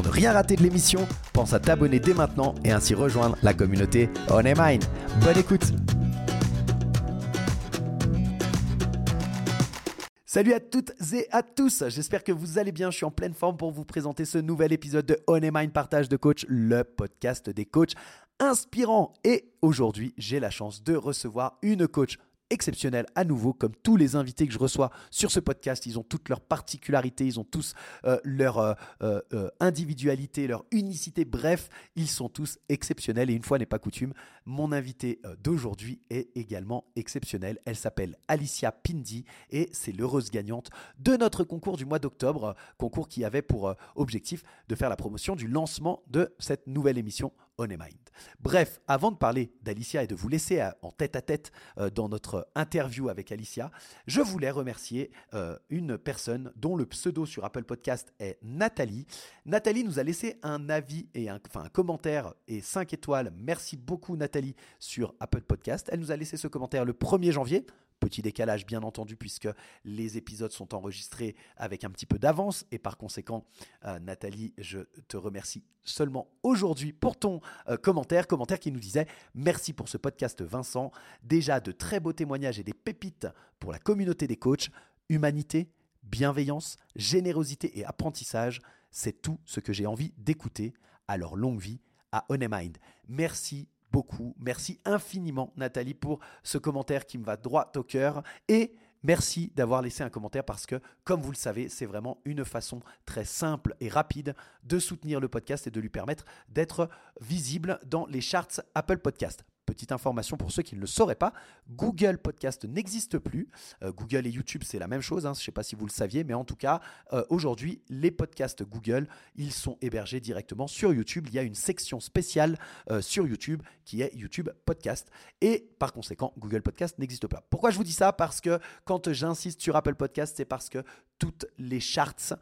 Pour ne rien rater de l'émission, pense à t'abonner dès maintenant et ainsi rejoindre la communauté On Mind. Bonne écoute Salut à toutes et à tous, j'espère que vous allez bien, je suis en pleine forme pour vous présenter ce nouvel épisode de On Mind Partage de Coach, le podcast des coachs inspirants. Et aujourd'hui, j'ai la chance de recevoir une coach exceptionnel à nouveau, comme tous les invités que je reçois sur ce podcast. Ils ont toutes leurs particularités, ils ont tous euh, leur euh, euh, individualité, leur unicité. Bref, ils sont tous exceptionnels. Et une fois n'est pas coutume, mon invité d'aujourd'hui est également exceptionnelle. Elle s'appelle Alicia Pindi et c'est l'heureuse gagnante de notre concours du mois d'octobre, concours qui avait pour objectif de faire la promotion du lancement de cette nouvelle émission Bref, avant de parler d'Alicia et de vous laisser en tête à tête dans notre interview avec Alicia, je voulais remercier euh, une personne dont le pseudo sur Apple Podcast est Nathalie. Nathalie nous a laissé un avis et un, un commentaire et 5 étoiles. Merci beaucoup Nathalie sur Apple Podcast. Elle nous a laissé ce commentaire le 1er janvier. Petit décalage bien entendu puisque les épisodes sont enregistrés avec un petit peu d'avance. Et par conséquent euh, Nathalie je te remercie seulement aujourd'hui pour ton euh, commentaire, commentaire qui nous disait merci pour ce podcast Vincent, déjà de très beaux témoignages et des pépites pour la communauté des coachs, humanité, bienveillance, générosité et apprentissage, c'est tout ce que j'ai envie d'écouter. Leur longue vie à Mind. Merci beaucoup. Merci infiniment, Nathalie, pour ce commentaire qui me va droit au cœur. Et merci d'avoir laissé un commentaire parce que, comme vous le savez, c'est vraiment une façon très simple et rapide de soutenir le podcast et de lui permettre d'être visible dans les charts Apple Podcast. Petite information pour ceux qui ne le sauraient pas, Google Podcast n'existe plus. Euh, Google et YouTube, c'est la même chose. Hein, je ne sais pas si vous le saviez, mais en tout cas, euh, aujourd'hui, les podcasts Google, ils sont hébergés directement sur YouTube. Il y a une section spéciale euh, sur YouTube qui est YouTube Podcast. Et par conséquent, Google Podcast n'existe pas. Pourquoi je vous dis ça? Parce que quand j'insiste sur Apple Podcast, c'est parce que toutes les charts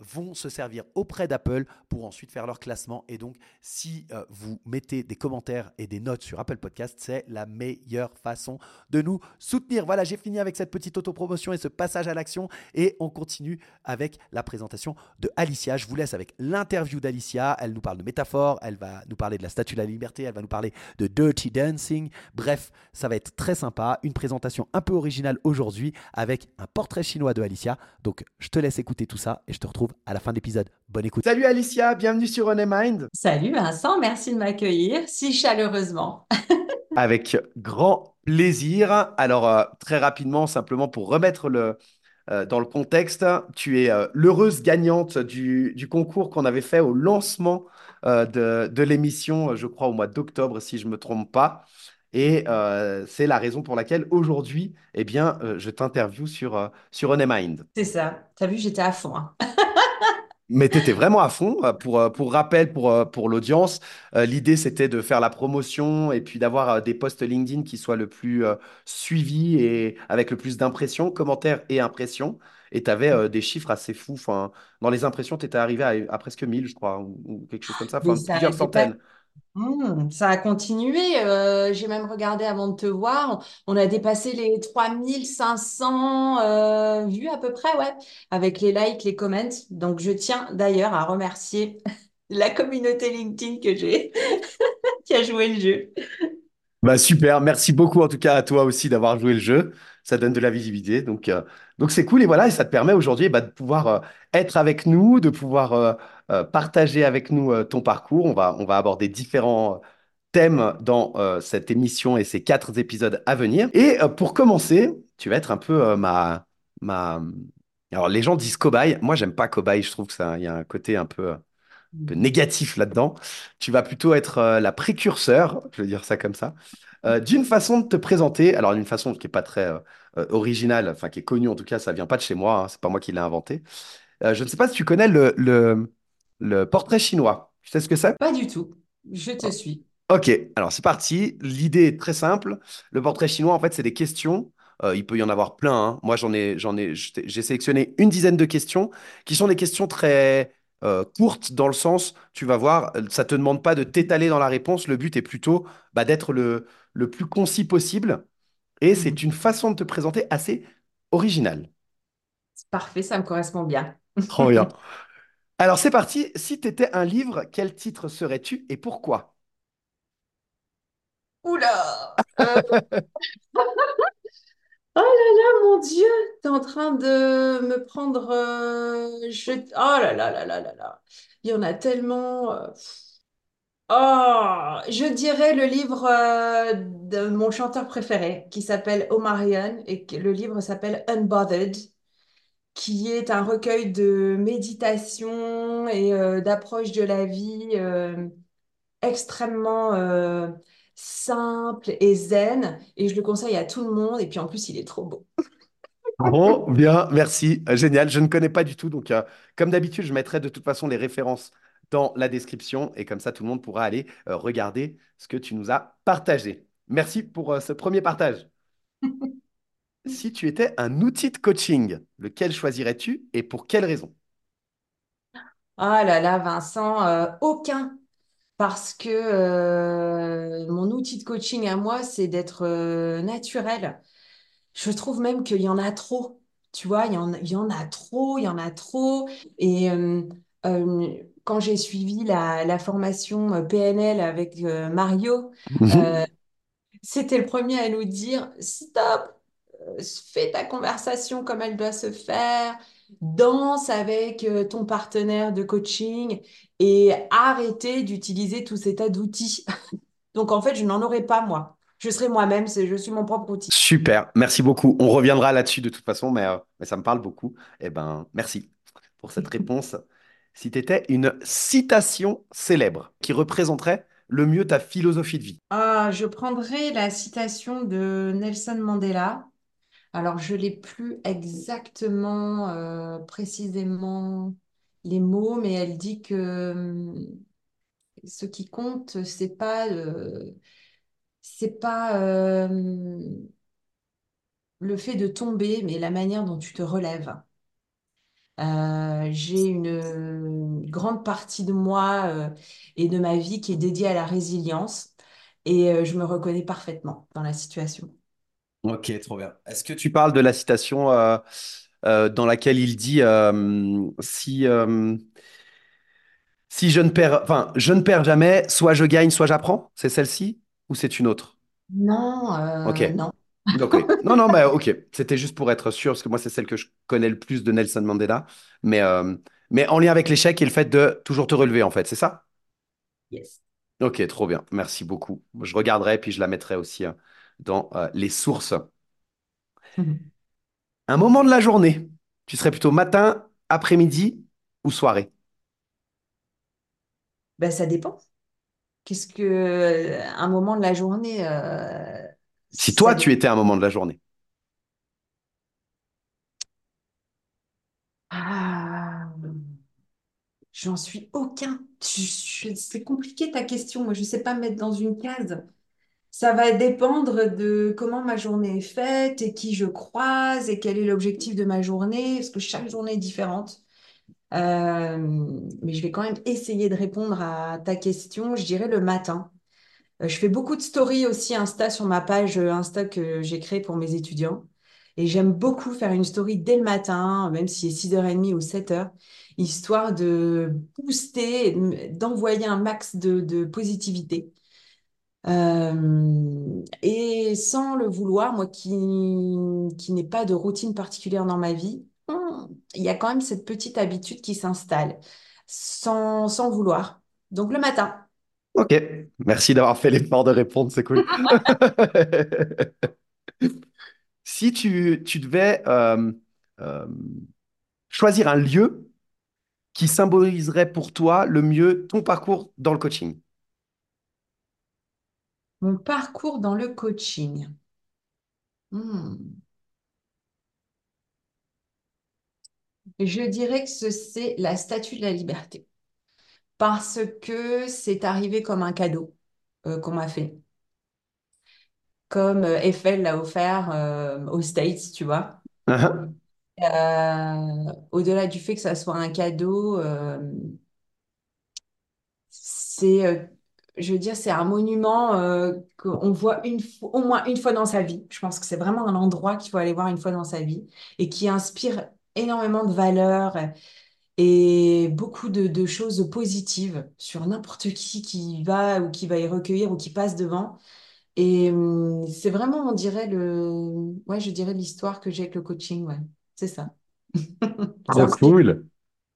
vont se servir auprès d'Apple pour ensuite faire leur classement. Et donc, si vous mettez des commentaires et des notes sur Apple Podcast, c'est la meilleure façon de nous soutenir. Voilà, j'ai fini avec cette petite autopromotion et ce passage à l'action et on continue avec la présentation de Alicia. Je vous laisse avec l'interview d'Alicia. Elle nous parle de métaphores, elle va nous parler de la statue de la liberté, elle va nous parler de Dirty Dancing. Bref, ça va être très sympa. Une présentation un peu originale aujourd'hui avec un portrait chinois de Alicia. Donc, je te laisse écouter tout ça et je te retrouve à la fin de l'épisode. Bonne écoute. Salut Alicia, bienvenue sur On Mind. Salut Vincent, merci de m'accueillir si chaleureusement. Avec grand plaisir. Alors, euh, très rapidement, simplement pour remettre le, euh, dans le contexte, tu es euh, l'heureuse gagnante du, du concours qu'on avait fait au lancement de, de l'émission, je crois, au mois d'octobre, si je ne me trompe pas. Et c'est la raison pour laquelle aujourd'hui, eh bien, je t'interview sur, sur On Mind. C'est ça. Tu as vu, j'étais à fond. Hein. Mais tu étais vraiment à fond. Euh, pour, euh, pour rappel, pour, euh, pour l'audience, l'idée, c'était de faire la promotion et puis d'avoir des posts LinkedIn qui soient le plus suivis et avec le plus d'impressions, commentaires et impressions. Et tu avais des chiffres assez fous. Enfin, dans les impressions, tu étais arrivé à, presque 1000, je crois, ou, quelque chose comme ça. Enfin, plusieurs centaines. Hmm, ça a continué. Euh, j'ai même regardé avant de te voir. On a dépassé les 3500 euh, vues à peu près, ouais, avec les likes, les comments. Donc, je tiens d'ailleurs à remercier la communauté LinkedIn que j'ai, qui a joué le jeu. Bah super, merci beaucoup en tout cas à toi aussi d'avoir joué le jeu. Ça donne de la visibilité, donc euh, donc c'est cool et voilà et ça te permet aujourd'hui bah, de pouvoir être avec nous, de pouvoir euh, partager avec nous euh, ton parcours. On va, on va aborder différents thèmes dans euh, cette émission et ces quatre épisodes à venir. Et pour commencer, tu vas être un peu ma, ma... Alors les gens disent cobaye. Moi, j'aime pas cobaye. Je trouve que ça, il y a un côté un peu négatif là-dedans. Tu vas plutôt être euh, la précurseur, je vais dire ça comme ça, euh, d'une façon de te présenter. Alors, d'une façon qui n'est pas très euh, euh, originale, enfin qui est connue en tout cas, ça vient pas de chez moi, hein, c'est pas moi qui l'ai inventé. Euh, je ne sais pas si tu connais le, le, le portrait chinois. Tu sais ce que c'est? Pas du tout. Je te suis. Ok, alors c'est parti. L'idée est très simple. Le portrait chinois, en fait, c'est des questions. Euh, il peut y en avoir plein. hein. Moi, j'en ai, j'en ai, j'ai sélectionné une dizaine de questions qui sont des questions très euh, courtes dans le sens, tu vas voir, euh, ça te demande pas de t'étaler dans la réponse. Le but est plutôt bah, d'être le, le plus concis possible. Et c'est Mhm. une façon de te présenter assez originale. C'est Parfait, ça me correspond bien. Trop bien. Alors c'est parti. Si tu étais un livre, quel titre serais-tu et pourquoi? Oula! Euh, oh là là, mon Dieu! T'es en train de me prendre... euh, je... Oh là là là là là là! Il y en a tellement... euh, Oh! Je dirais le livre de mon chanteur préféré qui s'appelle Omarion et que le livre s'appelle Unbothered, qui est un recueil de méditation et euh, d'approche de la vie. euh, extrêmement euh, simple et zen et je le conseille à tout le monde et puis en plus il est trop beau. Bon, bien, merci. Euh, Génial. Je ne connais pas du tout. Donc, euh, comme d'habitude, je mettrai de toute façon les références dans la description et comme ça, tout le monde pourra aller regarder ce que tu nous as partagé. Merci pour ce premier partage. Si tu étais un outil de coaching, lequel choisirais-tu et pour quelle raison? Ah là là, Vincent, euh, aucun. Parce que euh, mon outil de coaching à moi, c'est d'être euh, naturel. Je trouve même qu'il y en a trop. Tu vois, il y en, il y en a trop, il y en a trop. Et quand j'ai suivi la, la formation PNL avec Mario, Mhm. c'était le premier à nous dire, stop, fais ta conversation comme elle doit se faire, danse avec euh, ton partenaire de coaching et arrêtez d'utiliser tous ces tas d'outils. Donc en fait, je n'en aurais pas moi. Je serai moi-même, je suis mon propre outil. Super, merci beaucoup. On reviendra là-dessus de toute façon, mais, euh, mais ça me parle beaucoup. Eh ben, merci pour cette réponse. Si tu étais une citation célèbre qui représenterait le mieux ta philosophie de vie? Ah, je prendrai la citation de Nelson Mandela. Alors, je l'ai plus exactement, euh, précisément les mots, mais elle dit que ce qui compte, c'est pas, euh, pas euh, le fait de tomber, mais la manière dont tu te relèves. J'ai une, grande partie de moi et de ma vie qui est dédiée à la résilience et je me reconnais parfaitement dans la situation. Ok, trop bien. Est-ce que tu parles de la citation euh, euh, dans laquelle il dit euh, si, si je ne perds, enfin, je ne perds jamais, soit je gagne, soit j'apprends? C'est celle-ci ou c'est une autre? Non, Ok. euh, non. Non, non, mais ok. C'était juste pour être sûr, parce que moi, c'est celle que je connais le plus de Nelson Mandela. Mais, euh, mais en lien avec l'échec et le fait de toujours te relever, en fait, c'est ça? Yes. Ok, trop bien. Merci beaucoup. Je regarderai, puis je la mettrai aussi euh, dans euh, les sources. Un moment de la journée, tu serais plutôt matin, après-midi ou soirée? Ben, ça dépend. Qu'est-ce que euh, un moment de la journée, euh, Si toi, tu étais un moment de la journée. Ah, j'en suis aucun. C'est compliqué ta question. Moi, je sais pas me mettre dans une case. Ça va dépendre de comment ma journée est faite et qui je croise et quel est l'objectif de ma journée, parce que chaque journée est différente. Euh, mais je vais quand même essayer de répondre à ta question, je dirais le matin. Euh, je fais beaucoup de stories aussi Insta sur ma page euh, Insta que j'ai créée pour mes étudiants. Et j'aime beaucoup faire une story dès le matin, même si c'est 6h30 ou sept heures, histoire de booster, d'envoyer un max de positivité. Et sans le vouloir, moi qui, qui n'ai pas de routine particulière dans ma vie, hum, il y a quand même cette petite habitude qui s'installe sans, sans vouloir. Donc le matin. Ok, merci d'avoir fait l'effort de répondre, c'est cool. Si tu, tu devais choisir un lieu qui symboliserait pour toi le mieux ton parcours dans le coaching Mon parcours dans le coaching. Hmm. Je dirais que c'est la statue de la liberté. Parce que c'est arrivé comme un cadeau euh, qu'on m'a fait. Comme euh, Eiffel l'a offert euh, aux States, tu vois. uh au-delà du fait que ça soit un cadeau, c'est, je veux dire, c'est un monument qu'on voit une au moins une fois dans sa vie. Je pense que c'est vraiment un endroit qu'il faut aller voir une fois dans sa vie et qui inspire énormément de valeurs et beaucoup de, choses positives sur n'importe qui qui va ou qui va y recueillir ou qui passe devant. Et hum, c'est vraiment, on dirait le, ouais, je dirais l'histoire que j'ai avec le coaching, ouais, c'est ça. C'est Trop inspirant. cool.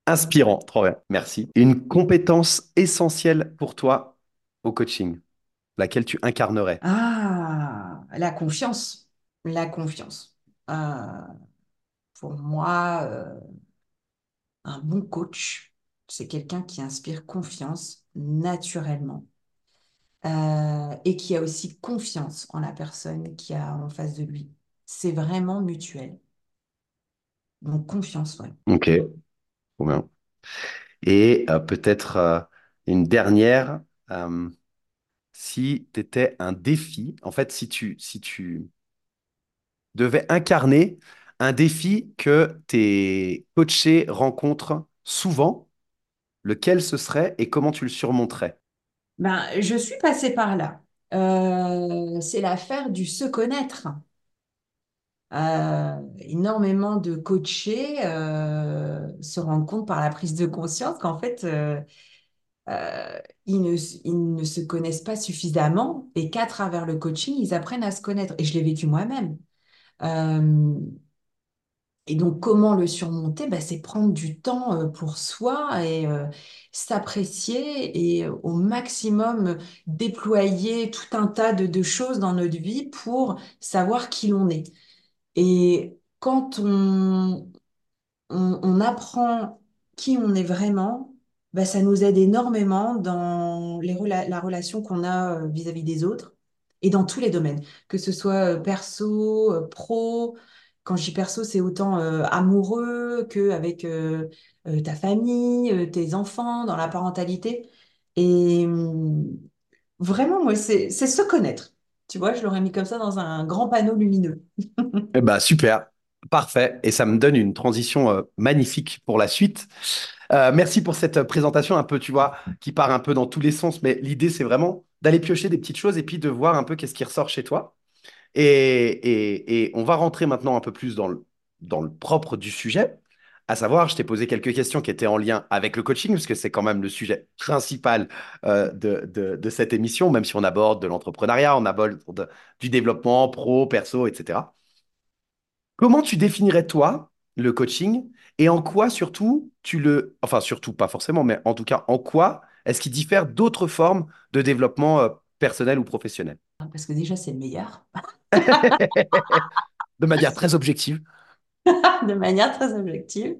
Inspirant, trop bien, merci. Une compétence essentielle pour toi au coaching, laquelle tu incarnerais? Ah, la confiance, la confiance. Euh, pour moi, euh, un bon coach, c'est quelqu'un qui inspire confiance naturellement euh, et qui a aussi confiance en la personne qui a en face de lui. C'est vraiment mutuel. Donc, confiance, ouais. Ok, bien. Et peut-être une dernière, euh, si tu étais un défi, en fait, si tu, si tu devais incarner un défi que tes coachés rencontrent souvent, lequel ce serait et comment tu le surmonterais? Ben, je suis passée par là. Euh, c'est l'affaire du se connaître. Euh, énormément de coachés se rendent compte par la prise de conscience qu'en fait, euh, ils ne, ils ne se connaissent pas suffisamment et qu'à travers le coaching, ils apprennent à se connaître. Et je l'ai vécu moi-même. Euh, et donc, comment le surmonter? Ben, c'est prendre du temps euh, pour soi et s'apprécier et au maximum déployer tout un tas de, de choses dans notre vie pour savoir qui l'on est. Et quand on, on apprend qui on est vraiment, bah, ça nous aide énormément dans la relation qu'on a euh, vis-à-vis des autres et dans tous les domaines, que ce soit euh, perso, euh, pro. Quand je dis perso, c'est autant amoureux qu'avec ta famille, tes enfants, dans la parentalité. Et hum, vraiment, moi, c'est se connaître. Tu vois, je l'aurais mis comme ça dans un grand panneau lumineux. Eh ben, super, parfait. Et ça me donne une transition magnifique pour la suite. Euh, merci pour cette présentation un peu, tu vois, qui part un peu dans tous les sens. Mais l'idée, c'est vraiment d'aller piocher des petites choses et puis de voir un peu qu'est-ce qui ressort chez toi. Et, on va rentrer maintenant un peu plus dans le, propre du sujet. À savoir, je t'ai posé quelques questions qui étaient en lien avec le coaching, parce que c'est quand même le sujet principal euh, de, de, cette émission, même si on aborde de l'entrepreneuriat, on aborde de- du développement pro, perso, etc. Comment tu définirais toi le coaching et en quoi surtout tu le, enfin surtout pas forcément, mais en tout cas en quoi est-ce qu'il diffère d'autres formes de développement euh, personnel ou professionnel? Parce que déjà, c'est le meilleur. De manière très objective. de manière très objective.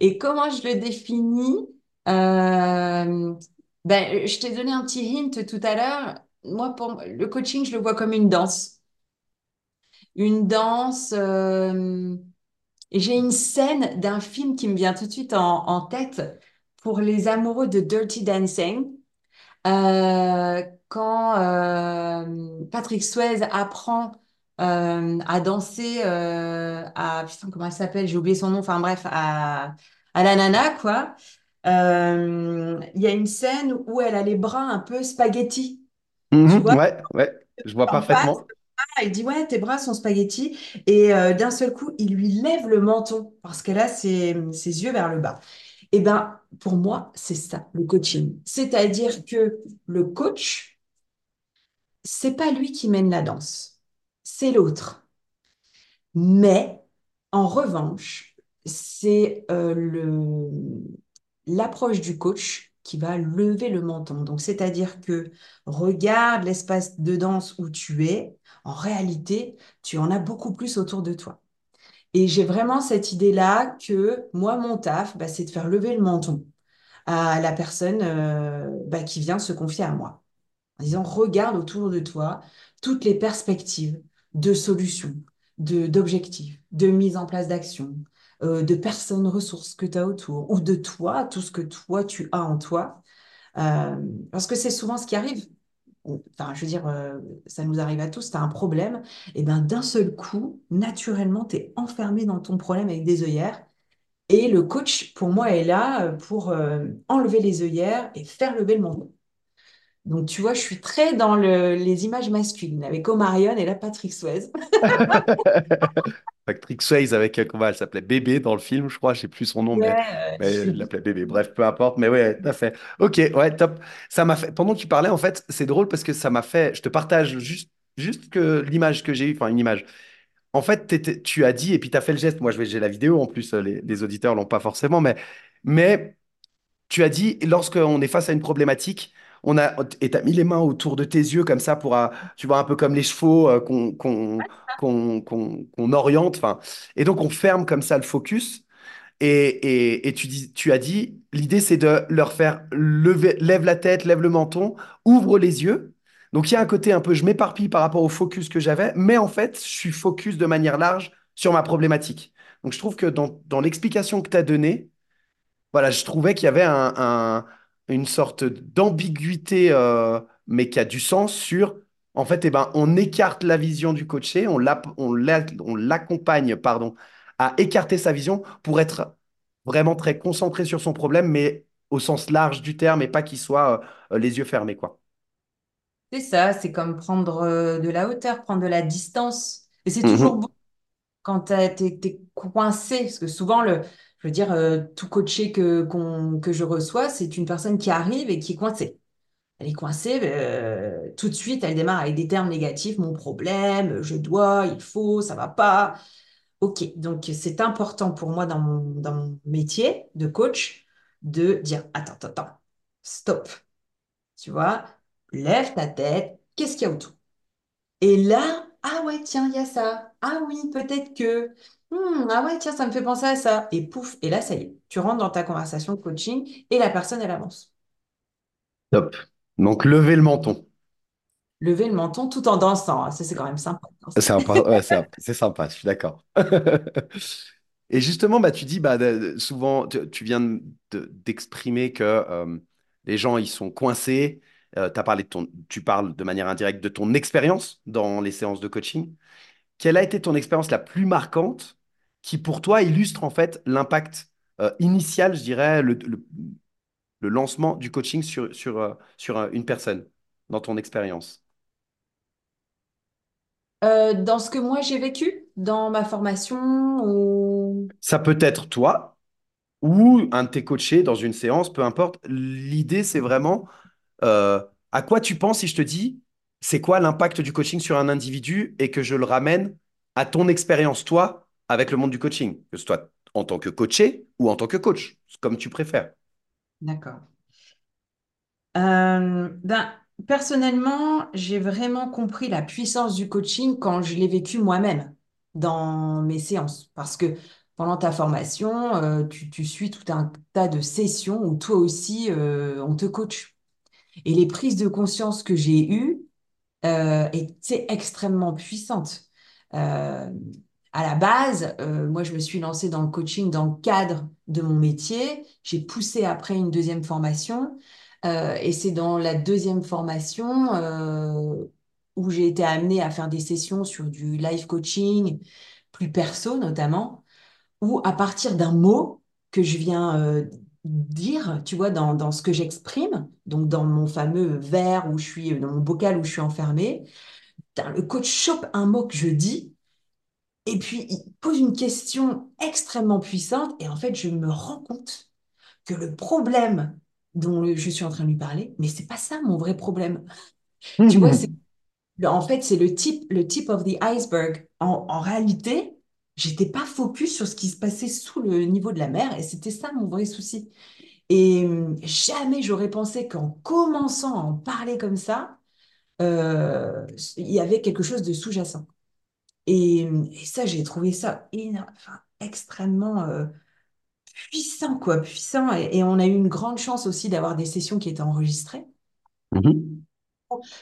Et comment je le définis? Euh, ben, je t'ai donné un petit hint tout à l'heure. Moi, pour le coaching, je le vois comme une danse. Une danse. euh, et j'ai une scène d'un film qui me vient tout de suite en, en tête pour les amoureux de Dirty Dancing. Euh, quand euh, Patrick Swayze apprend euh, à danser à putain comment elle s'appelle? J'ai oublié son nom. Enfin bref à, à la nana quoi. Il y a une scène où elle a les bras un peu spaghetti tu Mhm, vois? Ouais, ouais, je vois en face parfaitement. elle dit ouais tes bras sont spaghetti et euh, d'un seul coup il lui lève le menton parce qu'elle a ses, ses yeux vers le bas et ben pour moi c'est ça le coaching c'est-à-dire que le coach c'est pas lui qui mène la danse, c'est l'autre. Mais en revanche, c'est euh, l'approche du coach qui va lever le menton. Donc, c'est-à-dire que regarde l'espace de danse où tu es. En réalité, tu en as beaucoup plus autour de toi. Et j'ai vraiment cette idée-là que moi, mon taf, bah, c'est de faire lever le menton à la personne euh, bah, qui vient se confier à moi. En disant, regarde autour de toi toutes les perspectives de solutions, de, d'objectifs, de mise en place d'actions, euh, de personnes ressources que tu as autour, ou de toi, tout ce que toi, tu as en toi. Euh, parce que c'est souvent ce qui arrive. Enfin, je veux dire, euh, ça nous arrive à tous, tu as un problème, et bien d'un seul coup, naturellement, tu es enfermé dans ton problème avec des œillères. Et le coach, pour moi, est là pour enlever les œillères et faire lever le menton. Donc, tu vois, je suis très dans le- les images masculines avec Omarion et la Patrick Swayze. Patrick Swayze avec, euh, comment elle s'appelait Bébé dans le film, je crois, je sais plus son nom, Ouais, mais euh, il l'appelait Bébé. Bref, peu importe, mais ouais, tout à fait. Ok, ouais, top. Ça m'a fait, pendant que tu parlais, en fait, c'est drôle parce que ça m'a fait, je te partage juste, juste que l'image que j'ai eue, enfin, une image. En fait, tu as dit, et puis tu as fait le geste, moi je vais- j'ai la vidéo en plus, euh, les, les auditeurs l'ont pas forcément, mais, mais tu as dit, lorsqu'on est face à une problématique, on a, et tu as mis les mains autour de tes yeux comme ça pour, euh, tu vois, un peu comme les chevaux euh, qu'on qu'on, qu'on, qu'on- qu'on oriente. Enfin, et donc on ferme comme ça le focus. Et, et, et tu dis, tu as dit, l'idée c'est de leur faire lever, lève la tête, lève le menton, ouvre les yeux. Donc il y a un côté un peu, je m'éparpille par rapport au focus que j'avais, mais en fait, je suis focus de manière large sur ma problématique. Donc je trouve que dans, dans l'explication que tu as donnée, voilà, je trouvais qu'il y avait un, un- une sorte d'ambiguïté, euh, mais qui a du sens sur, en fait, eh ben, on écarte la vision du coaché, on l'accompagne, pardon, à écarter sa vision pour être vraiment très concentré sur son problème, mais au sens large du terme, et pas qu'il soit euh, les yeux fermés, quoi. c'est ça, c'est comme prendre euh, de la hauteur, prendre de la distance. Et c'est toujours Mhm. bon quand t'as- t'es, t'es coincé, parce que souvent, le, je veux dire, euh, tout coaché que, je reçois, c'est une personne qui arrive et qui est coincée. Elle est coincée, euh, tout de suite, elle démarre avec des termes négatifs, mon problème, je dois, il faut, ça va pas. Ok, donc c'est important pour moi dans mon, dans mon métier de coach de dire, attends, attends, attends, stop, tu vois, lève ta tête, qu'est-ce qu'il y a autour? Et là, ah ouais, tiens, il y a ça. Ah oui, peut-être que. Hmm, ah ouais, tiens, ça me fait penser à ça. Et pouf, et là, ça y est, tu rentres dans ta conversation de coaching et la personne, elle avance. Top. Donc, lever le menton. Lever le menton tout en dansant. hein. Ça, c'est quand même sympa de C'est sympa, ouais, c'est c'est sympa, je suis d'accord. Et justement, bah, tu dis, bah, de- de- souvent, tu, tu viens de- de- d'exprimer que euh, les gens, ils sont coincés. Euh, t'as parlé de ton, tu parles de manière indirecte de ton expérience dans les séances de coaching. Quelle a été ton expérience la plus marquante qui, pour toi, illustre en fait l'impact euh, initial, je dirais, le, le- le lancement du coaching sur, sur, euh, sur euh, une personne dans ton expérience? Dans ce que moi j'ai vécu, dans ma formation, ou... Ça peut être toi, ou un de tes coachés dans une séance, peu importe. L'idée, c'est vraiment à quoi tu penses si je te dis c'est quoi l'impact du coaching sur un individu et que je le ramène à ton expérience, toi, avec le monde du coaching, que ce soit en tant que coaché ou en tant que coach, comme tu préfères. D'accord. Euh, ben, personnellement, j'ai vraiment compris la puissance du coaching quand je l'ai vécu moi-même dans mes séances. Parce que pendant ta formation, euh, tu, tu suis tout un tas de sessions où toi aussi, euh, on te coach. Et les prises de conscience que j'ai eues euh, étaient extrêmement puissantes. Euh, à la base, euh, moi, je me suis lancée dans le coaching dans le cadre de mon métier. J'ai poussé après une deuxième formation. Euh, et c'est dans la deuxième formation euh, où j'ai été amenée à faire des sessions sur du life coaching, plus perso notamment, où à partir d'un mot que je viens dire, tu vois, dans, dans ce que j'exprime, donc dans mon fameux verre où je suis, dans mon bocal où je suis enfermée, le coach chope un mot que je dis. Et puis, il pose une question extrêmement puissante et en fait, je me rends compte que le problème dont je suis en train de lui parler, mais c'est pas ça mon vrai problème. Tu vois, c'est le- en fait, c'est le tip, le tip of the iceberg. En, en réalité, j'étais pas focus sur ce qui se passait sous le niveau de la mer et c'était ça mon vrai souci. Et hum, jamais j'aurais pensé qu'en commençant à en parler comme ça, euh, il y avait quelque chose de sous-jacent. Et, et ça, j'ai trouvé ça enfin, extrêmement euh, puissant, quoi, puissant. Et, et on a eu une grande chance aussi d'avoir des sessions qui étaient enregistrées. Mhm.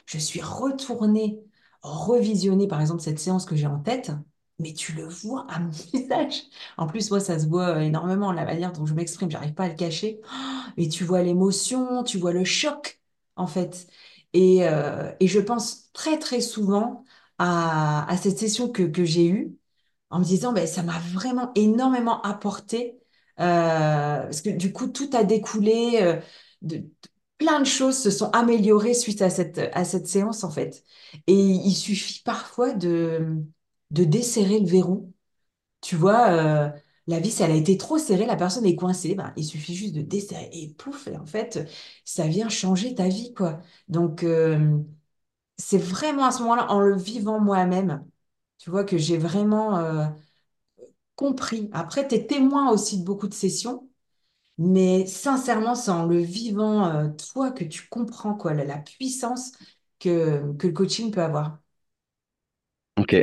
Je suis retournée revisionner, par exemple, cette séance que j'ai en tête, mais tu le vois à mon visage. En plus, moi, ça se voit énormément, la manière dont je m'exprime, j'arrive pas à le cacher. Et tu vois l'émotion, tu vois le choc, en fait. Et, euh, et je pense très, très souvent à, cette session que, que j'ai eue en me disant, ben, ça m'a vraiment énormément apporté. euh, parce que du coup, tout a découlé. euh, de- plein de choses se sont améliorées suite à cette, à cette séance, en fait. Et il suffit parfois de, de desserrer le verrou. Tu vois, euh, la vis, elle a été trop serrée, la personne est coincée. Ben, il suffit juste de desserrer et pouf, et en fait, ça vient changer ta vie, quoi. Donc, euh, c'est vraiment à ce moment-là, en le vivant moi-même, tu vois, que j'ai vraiment euh, compris. Après, tu es témoin aussi de beaucoup de sessions, mais sincèrement, c'est en le vivant, toi, que tu comprends, quoi, la, la puissance que, que le coaching peut avoir. Ok.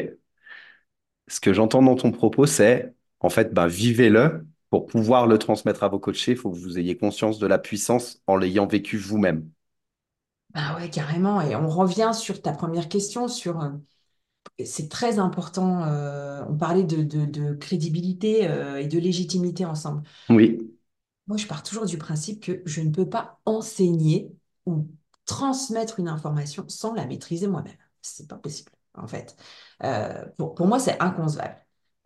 Ce que j'entends dans ton propos, c'est en fait, ben, vivez-le pour pouvoir le transmettre à vos coachés. Il faut que vous ayez conscience de la puissance en l'ayant vécu vous-même. Ah ouais, carrément. Et on revient sur ta première question, sur... euh, c'est très important, euh, on parlait de, de- de crédibilité euh, et de légitimité ensemble. Oui. Moi, je pars toujours du principe que je ne peux pas enseigner ou transmettre une information sans la maîtriser moi-même. C'est pas possible, en fait. Euh, pour, moi, c'est inconcevable.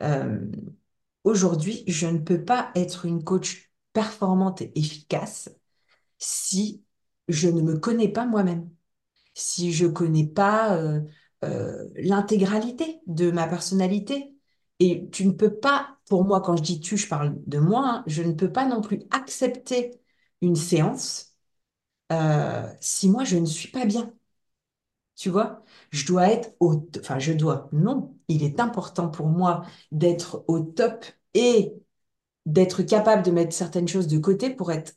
Euh, aujourd'hui, je ne peux pas être une coach performante et efficace si je ne me connais pas moi-même si je connais pas euh, l'intégralité de ma personnalité. Et tu ne peux pas, pour moi, quand je dis tu, je parle de moi, hein, je ne peux pas non plus accepter une séance si moi, je ne suis pas bien. Tu vois, je dois être au, enfin, je dois, non, il est important pour moi d'être au top et d'être capable de mettre certaines choses de côté pour être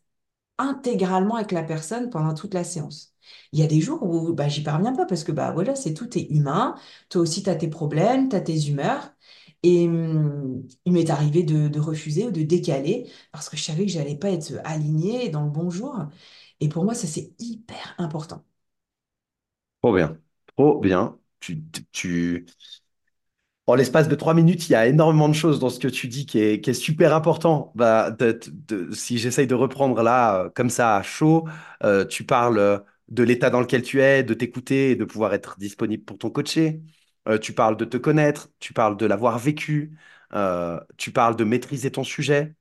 intégralement avec la personne pendant toute la séance. Il y a des jours où bah, j'y parviens pas parce que bah voilà, c'est tout est humain. Toi aussi, tu as tes problèmes, tu as tes humeurs. Et hum, il m'est arrivé de, de refuser ou de décaler parce que je savais que j'allais pas être alignée dans le bon jour. Et pour moi, ça, c'est hyper important. Trop bien. Trop bien. Tu, tu, En l'espace de trois minutes, il y a énormément de choses dans ce que tu dis qui est, super important. Bah, si j'essaye de reprendre là, euh, comme ça, à chaud, euh, tu parles euh, de l'état dans lequel tu es, de t'écouter de pouvoir être disponible pour ton coaché. Tu parles de te connaître, tu parles de l'avoir vécu, tu parles de maîtriser ton sujet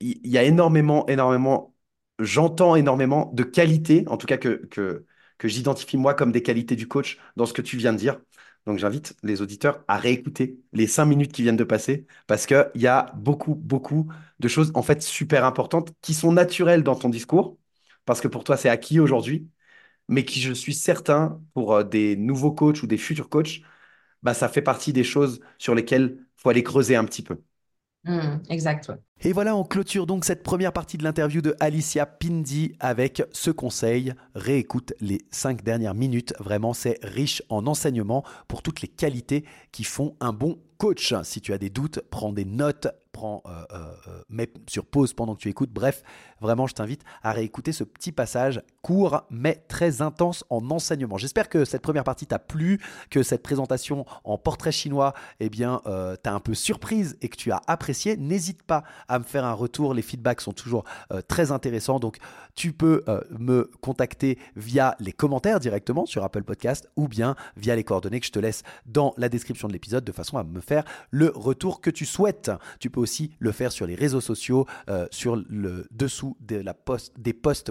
il y a énormément, énormément, j'entends énormément de qualités, en tout cas que, que j'identifie moi comme des qualités du coach dans ce que tu viens de dire. Donc j'invite les auditeurs à réécouter les cinq minutes qui viennent de passer parce qu'il y a beaucoup, beaucoup de choses en fait super importantes qui sont naturelles dans ton discours parce que pour toi c'est acquis aujourd'hui, mais qui je suis certain pour euh, des nouveaux coachs ou des futurs coachs, bah, ça fait partie des choses sur lesquelles il faut aller creuser un petit peu. Hum, exact. Et voilà, on clôture donc cette première partie de l'interview de Alicia Pindi avec ce conseil. Réécoute les cinq dernières minutes. Vraiment, c'est riche en enseignements pour toutes les qualités qui font un bon coach. Si tu as des doutes, prends des notes, prends, euh, euh, euh, mets sur pause pendant que tu écoutes. Bref, vraiment, je t'invite à réécouter ce petit passage court mais très intense en enseignement. J'espère que cette première partie t'a plu, que cette présentation en portrait chinois, eh bien, t'a un peu surprise et que tu as apprécié. N'hésite pas à me faire un retour. Les feedbacks sont toujours très intéressants. Donc, tu peux me contacter via les commentaires directement sur Apple Podcast ou bien via les coordonnées que je te laisse dans la description de l'épisode de façon à me faire le retour que tu souhaites. Tu peux aussi le faire sur les réseaux sociaux, euh, sur le dessous de la post, des posts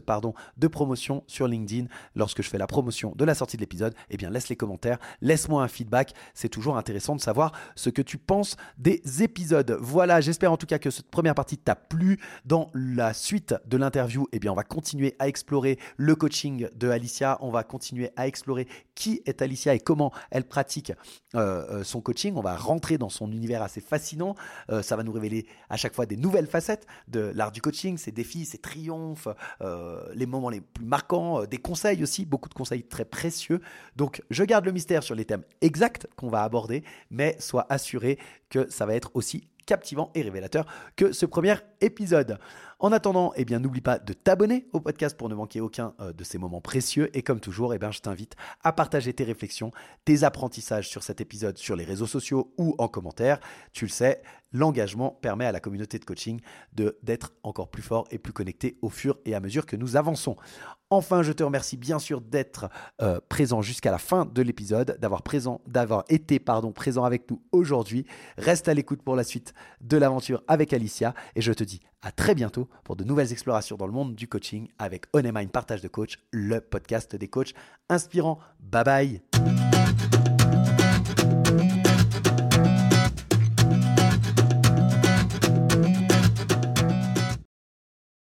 de promotion sur LinkedIn. Lorsque je fais la promotion de la sortie de l'épisode, eh bien laisse les commentaires, laisse-moi un feedback. C'est toujours intéressant de savoir ce que tu penses des épisodes. Voilà, j'espère en tout cas que cette première partie t'a plu. Dans la suite de l'interview, eh bien on va continuer à explorer le coaching de Alicia. On va continuer à explorer qui est Alicia et comment elle pratique euh, euh, son coaching. On va rentrer dans son univers assez fascinant. Ça va nous à chaque fois des nouvelles facettes de l'art du coaching, ses défis, ses triomphes, euh, les moments les plus marquants, euh, des conseils aussi, beaucoup de conseils très précieux. Donc je garde le mystère sur les thèmes exacts qu'on va aborder, mais sois assuré que ça va être aussi captivant et révélateur que ce premier épisode. En attendant, eh bien, n'oublie pas de t'abonner au podcast pour ne manquer aucun euh, de ces moments précieux. Et comme toujours, eh bien, je t'invite à partager tes réflexions, tes apprentissages sur cet épisode sur les réseaux sociaux ou en commentaire. Tu le sais, l'engagement permet à la communauté de coaching de d'être encore plus fort et plus connecté au fur et à mesure que nous avançons. Enfin, je te remercie bien sûr d'être euh, présent jusqu'à la fin de l'épisode, d'avoir été pardon présent avec nous aujourd'hui. Reste à l'écoute pour la suite de l'aventure avec Alicia et je te dis à très bientôt pour de nouvelles explorations dans le monde du coaching avec On Mind Partage de Coach, le podcast des coachs inspirants. Bye bye.